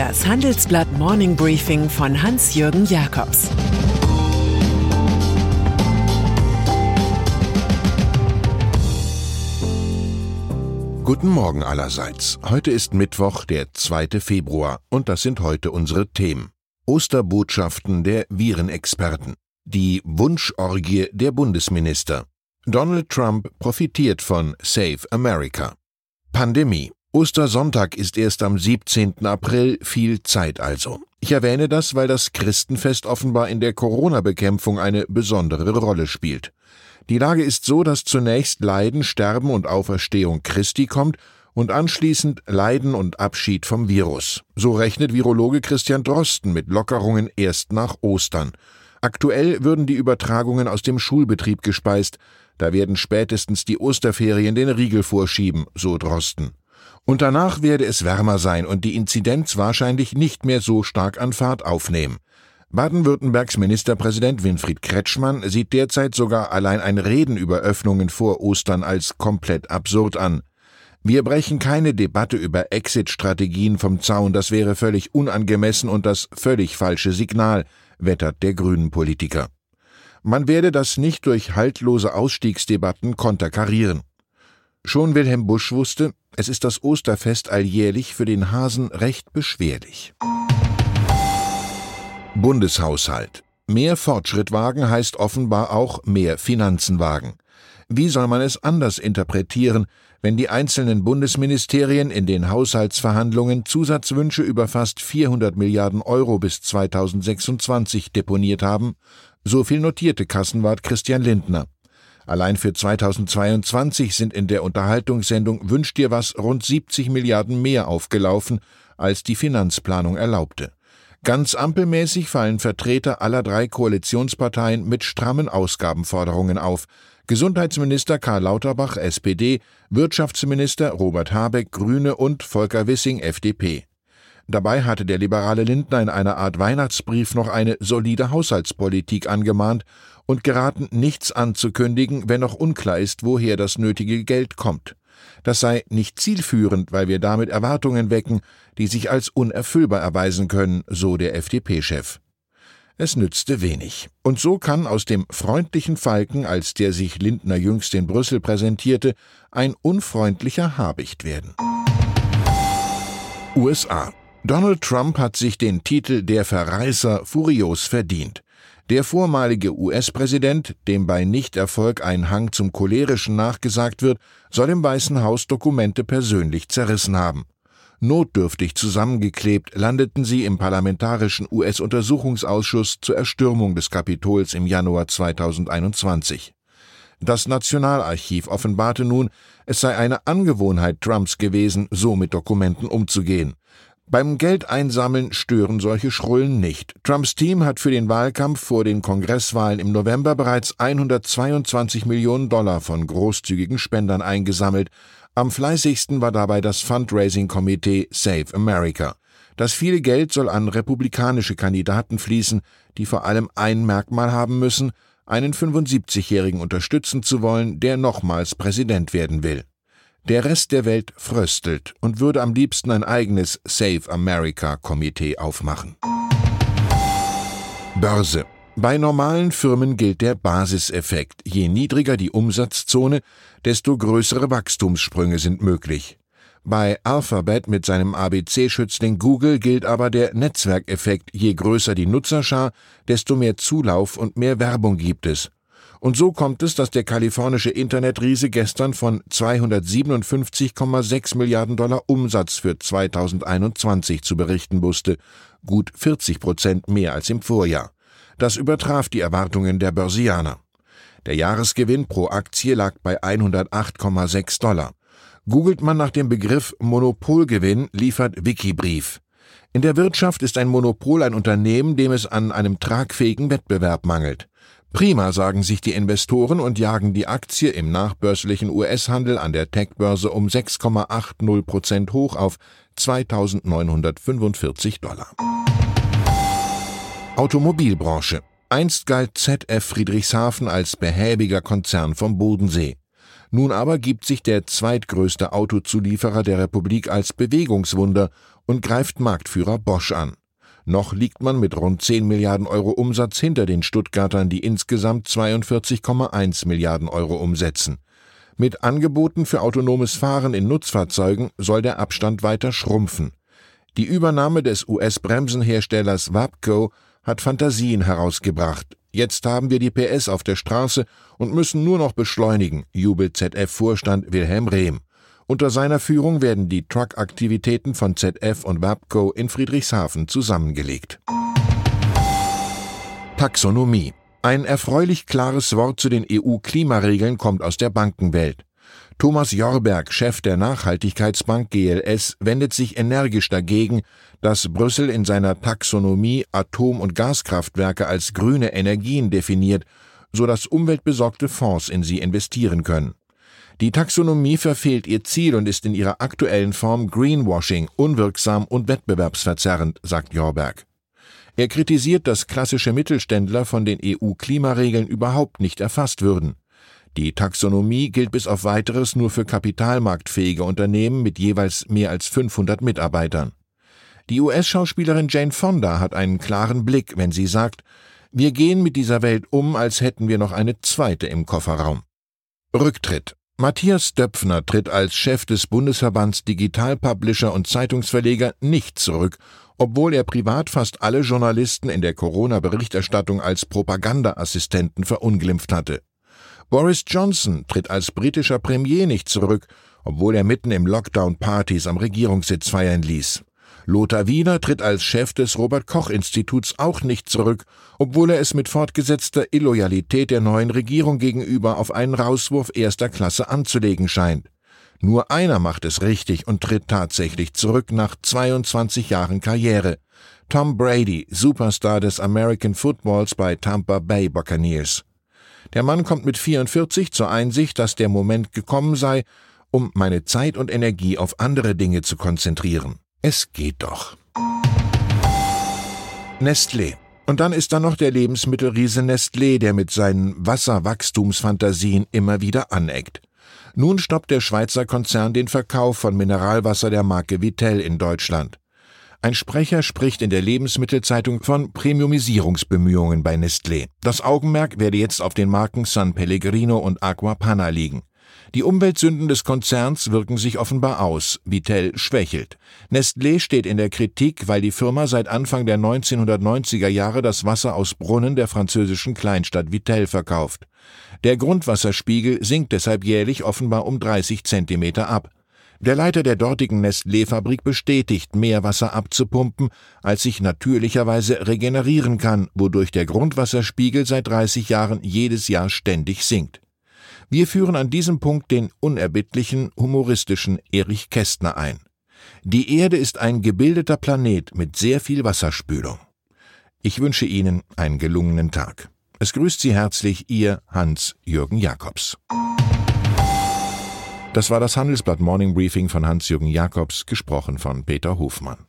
Das Handelsblatt Morning Briefing von Hans-Jürgen Jakobs Guten Morgen allerseits. Heute ist Mittwoch, der 2. Februar, und das sind heute unsere Themen. Osterbotschaften der Virenexperten. Die Wunschorgie der Bundesminister. Donald Trump profitiert von Save America. Pandemie. Ostersonntag ist erst am 17. April, viel Zeit also. Ich erwähne das, weil das Christenfest offenbar in der Corona-Bekämpfung eine besondere Rolle spielt. Die Lage ist so, dass zunächst Leiden, Sterben und Auferstehung Christi kommt und anschließend Leiden und Abschied vom Virus. So rechnet Virologe Christian Drosten mit Lockerungen erst nach Ostern. Aktuell würden die Übertragungen aus dem Schulbetrieb gespeist, da werden spätestens die Osterferien den Riegel vorschieben, so Drosten. Und danach werde es wärmer sein und die Inzidenz wahrscheinlich nicht mehr so stark an Fahrt aufnehmen. Baden-Württembergs Ministerpräsident Winfried Kretschmann sieht derzeit sogar allein ein Reden über Öffnungen vor Ostern als komplett absurd an. Wir brechen keine Debatte über Exit-Strategien vom Zaun, das wäre völlig unangemessen und das völlig falsche Signal, wettert der Grünen Politiker. Man werde das nicht durch haltlose Ausstiegsdebatten konterkarieren. Schon Wilhelm Busch wusste, es ist das Osterfest alljährlich für den Hasen recht beschwerlich. Bundeshaushalt. Mehr Fortschritt wagen heißt offenbar auch mehr Finanzen wagen. Wie soll man es anders interpretieren, wenn die einzelnen Bundesministerien in den Haushaltsverhandlungen Zusatzwünsche über fast 400 Milliarden Euro bis 2026 deponiert haben? So viel notierte Kassenwart Christian Lindner. Allein für 2022 sind in der Unterhaltungssendung Wünsch dir was rund 70 Milliarden mehr aufgelaufen, als die Finanzplanung erlaubte. Ganz ampelmäßig fallen Vertreter aller drei Koalitionsparteien mit strammen Ausgabenforderungen auf. Gesundheitsminister Karl Lauterbach, SPD, Wirtschaftsminister Robert Habeck, Grüne und Volker Wissing, FDP. Dabei hatte der liberale Lindner in einer Art Weihnachtsbrief noch eine solide Haushaltspolitik angemahnt und geraten, nichts anzukündigen, wenn noch unklar ist, woher das nötige Geld kommt. Das sei nicht zielführend, weil wir damit Erwartungen wecken, die sich als unerfüllbar erweisen können, so der FDP-Chef. Es nützte wenig. Und so kann aus dem freundlichen Falken, als der sich Lindner jüngst in Brüssel präsentierte, ein unfreundlicher Habicht werden. USA Donald Trump hat sich den Titel der Verreißer furios verdient. Der vormalige US-Präsident, dem bei Nichterfolg ein Hang zum Cholerischen nachgesagt wird, soll im Weißen Haus Dokumente persönlich zerrissen haben. Notdürftig zusammengeklebt landeten sie im parlamentarischen US-Untersuchungsausschuss zur Erstürmung des Kapitols im Januar 2021. Das Nationalarchiv offenbarte nun, es sei eine Angewohnheit Trumps gewesen, so mit Dokumenten umzugehen. Beim Geldeinsammeln stören solche Schrullen nicht. Trumps Team hat für den Wahlkampf vor den Kongresswahlen im November bereits 122 Millionen Dollar von großzügigen Spendern eingesammelt. Am fleißigsten war dabei das Fundraising-Komitee Save America. Das viele Geld soll an republikanische Kandidaten fließen, die vor allem ein Merkmal haben müssen, einen 75-Jährigen unterstützen zu wollen, der nochmals Präsident werden will. Der Rest der Welt fröstelt und würde am liebsten ein eigenes Save America Komitee aufmachen. Börse. Bei normalen Firmen gilt der Basiseffekt. Je niedriger die Umsatzzone, desto größere Wachstumssprünge sind möglich. Bei Alphabet mit seinem ABC-Schützling Google gilt aber der Netzwerkeffekt. Je größer die Nutzerschar, desto mehr Zulauf und mehr Werbung gibt es. Und so kommt es, dass der kalifornische Internetriese gestern von 257,6 Milliarden Dollar Umsatz für 2021 zu berichten wusste, gut 40 Prozent mehr als im Vorjahr. Das übertraf die Erwartungen der Börsianer. Der Jahresgewinn pro Aktie lag bei 108,6 Dollar. Googelt man nach dem Begriff Monopolgewinn, liefert Wikibrief. In der Wirtschaft ist ein Monopol ein Unternehmen, dem es an einem tragfähigen Wettbewerb mangelt. Prima, sagen sich die Investoren und jagen die Aktie im nachbörslichen US-Handel an der Tech-Börse um 6,80 Prozent hoch auf 2.945 Dollar. Automobilbranche. Einst galt ZF Friedrichshafen als behäbiger Konzern vom Bodensee. Nun aber gibt sich der zweitgrößte Autozulieferer der Republik als Bewegungswunder und greift Marktführer Bosch an. Noch liegt man mit rund 10 Milliarden Euro Umsatz hinter den Stuttgartern, die insgesamt 42,1 Milliarden Euro umsetzen. Mit Angeboten für autonomes Fahren in Nutzfahrzeugen soll der Abstand weiter schrumpfen. Die Übernahme des US-Bremsenherstellers Wabco hat Fantasien herausgebracht. Jetzt haben wir die PS auf der Straße und müssen nur noch beschleunigen, jubelt ZF-Vorstand Wilhelm Rehm. Unter seiner Führung werden die Truck-Aktivitäten von ZF und Wabco in Friedrichshafen zusammengelegt. Taxonomie. Ein erfreulich klares Wort zu den EU-Klimaregeln kommt aus der Bankenwelt. Thomas Jorberg, Chef der Nachhaltigkeitsbank GLS, wendet sich energisch dagegen, dass Brüssel in seiner Taxonomie Atom- und Gaskraftwerke als grüne Energien definiert, so dass umweltbesorgte Fonds in sie investieren können. Die Taxonomie verfehlt ihr Ziel und ist in ihrer aktuellen Form Greenwashing, unwirksam und wettbewerbsverzerrend, sagt Jorberg. Er kritisiert, dass klassische Mittelständler von den EU-Klimaregeln überhaupt nicht erfasst würden. Die Taxonomie gilt bis auf weiteres nur für kapitalmarktfähige Unternehmen mit jeweils mehr als 500 Mitarbeitern. Die US-Schauspielerin Jane Fonda hat einen klaren Blick, wenn sie sagt, wir gehen mit dieser Welt um, als hätten wir noch eine zweite im Kofferraum. Rücktritt. Matthias Döpfner tritt als Chef des Bundesverbands Digital Publisher und Zeitungsverleger nicht zurück, obwohl er privat fast alle Journalisten in der Corona-Berichterstattung als Propagandaassistenten verunglimpft hatte. Boris Johnson tritt als britischer Premier nicht zurück, obwohl er mitten im Lockdown Partys am Regierungssitz feiern ließ. Lothar Wiener tritt als Chef des Robert Koch Instituts auch nicht zurück, obwohl er es mit fortgesetzter Illoyalität der neuen Regierung gegenüber auf einen Rauswurf erster Klasse anzulegen scheint. Nur einer macht es richtig und tritt tatsächlich zurück nach 22 Jahren Karriere. Tom Brady, Superstar des American Footballs bei Tampa Bay Buccaneers. Der Mann kommt mit 44 zur Einsicht, dass der Moment gekommen sei, um meine Zeit und Energie auf andere Dinge zu konzentrieren. Es geht doch. Nestlé. Und dann ist da noch der Lebensmittelriese Nestlé, der mit seinen Wasserwachstumsfantasien immer wieder aneckt. Nun stoppt der Schweizer Konzern den Verkauf von Mineralwasser der Marke Vitell in Deutschland. Ein Sprecher spricht in der Lebensmittelzeitung von Premiumisierungsbemühungen bei Nestlé. Das Augenmerk werde jetzt auf den Marken San Pellegrino und Aqua Panna liegen. Die Umweltsünden des Konzerns wirken sich offenbar aus. Vitell schwächelt. Nestlé steht in der Kritik, weil die Firma seit Anfang der 1990er Jahre das Wasser aus Brunnen der französischen Kleinstadt Vitell verkauft. Der Grundwasserspiegel sinkt deshalb jährlich offenbar um 30 Zentimeter ab. Der Leiter der dortigen Nestlé-Fabrik bestätigt, mehr Wasser abzupumpen, als sich natürlicherweise regenerieren kann, wodurch der Grundwasserspiegel seit 30 Jahren jedes Jahr ständig sinkt. Wir führen an diesem Punkt den unerbittlichen, humoristischen Erich Kästner ein. Die Erde ist ein gebildeter Planet mit sehr viel Wasserspülung. Ich wünsche Ihnen einen gelungenen Tag. Es grüßt Sie herzlich Ihr Hans-Jürgen Jakobs. Das war das Handelsblatt Morning Briefing von Hans-Jürgen Jakobs, gesprochen von Peter Hofmann.